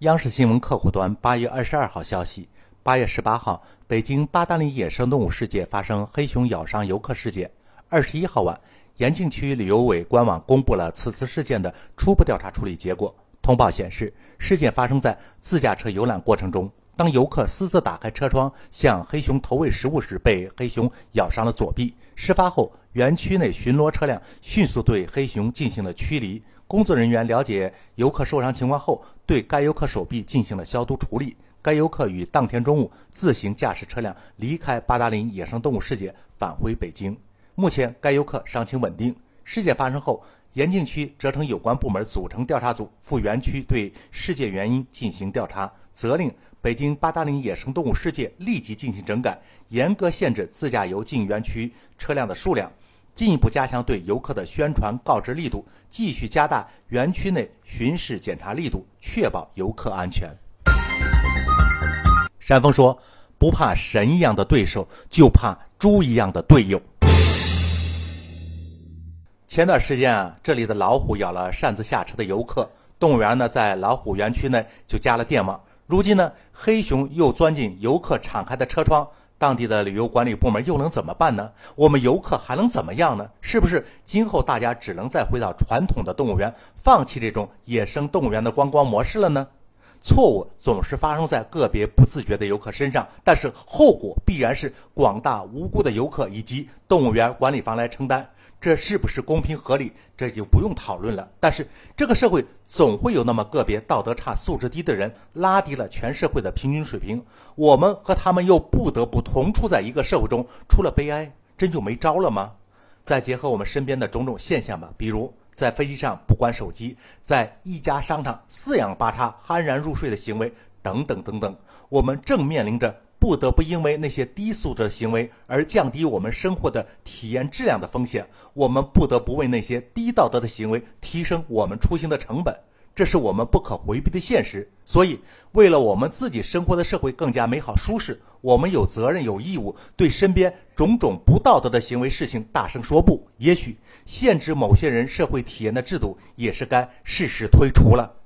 央视新闻客户端八月二十二号消息，八月十八号，北京八达岭野生动物世界发生黑熊咬伤游客事件。二十一号晚，延庆区旅游委官网公布了此次事件的初步调查处理结果。通报显示，事件发生在自驾车游览过程中，当游客私自打开车窗向黑熊投喂食物时，被黑熊咬伤了左臂。事发后，园区内巡逻车辆迅速对黑熊进行了驱离。工作人员了解游客受伤情况后，对该游客手臂进行了消毒处理。该游客于当天中午自行驾驶车辆离开八达岭野生动物世界，返回北京。目前，该游客伤情稳定。事件发生后，延庆区责成有关部门组成调查组赴园区对事件原因进行调查，责令北京八达岭野生动物世界立即进行整改，严格限制自驾游进园区车辆的数量。进一步加强对游客的宣传告知力度，继续加大园区内巡视检查力度，确保游客安全。山峰说：“不怕神一样的对手，就怕猪一样的队友。”前段时间啊，这里的老虎咬了擅自下车的游客，动物园呢在老虎园区内就加了电网。如今呢，黑熊又钻进游客敞开的车窗。当地的旅游管理部门又能怎么办呢？我们游客还能怎么样呢？是不是今后大家只能再回到传统的动物园，放弃这种野生动物园的观光模式了呢？错误总是发生在个别不自觉的游客身上，但是后果必然是广大无辜的游客以及动物园管理方来承担。这是不是公平合理？这就不用讨论了。但是这个社会总会有那么个别道德差、素质低的人，拉低了全社会的平均水平。我们和他们又不得不同处在一个社会中，除了悲哀，真就没招了吗？再结合我们身边的种种现象吧，比如在飞机上不关手机，在一家商场四仰八叉酣然入睡的行为，等等等等，我们正面临着。不得不因为那些低素质的行为而降低我们生活的体验质量的风险，我们不得不为那些低道德的行为提升我们出行的成本，这是我们不可回避的现实。所以，为了我们自己生活的社会更加美好舒适，我们有责任有义务对身边种种不道德的行为事情大声说不。也许限制某些人社会体验的制度也是该适时推出了。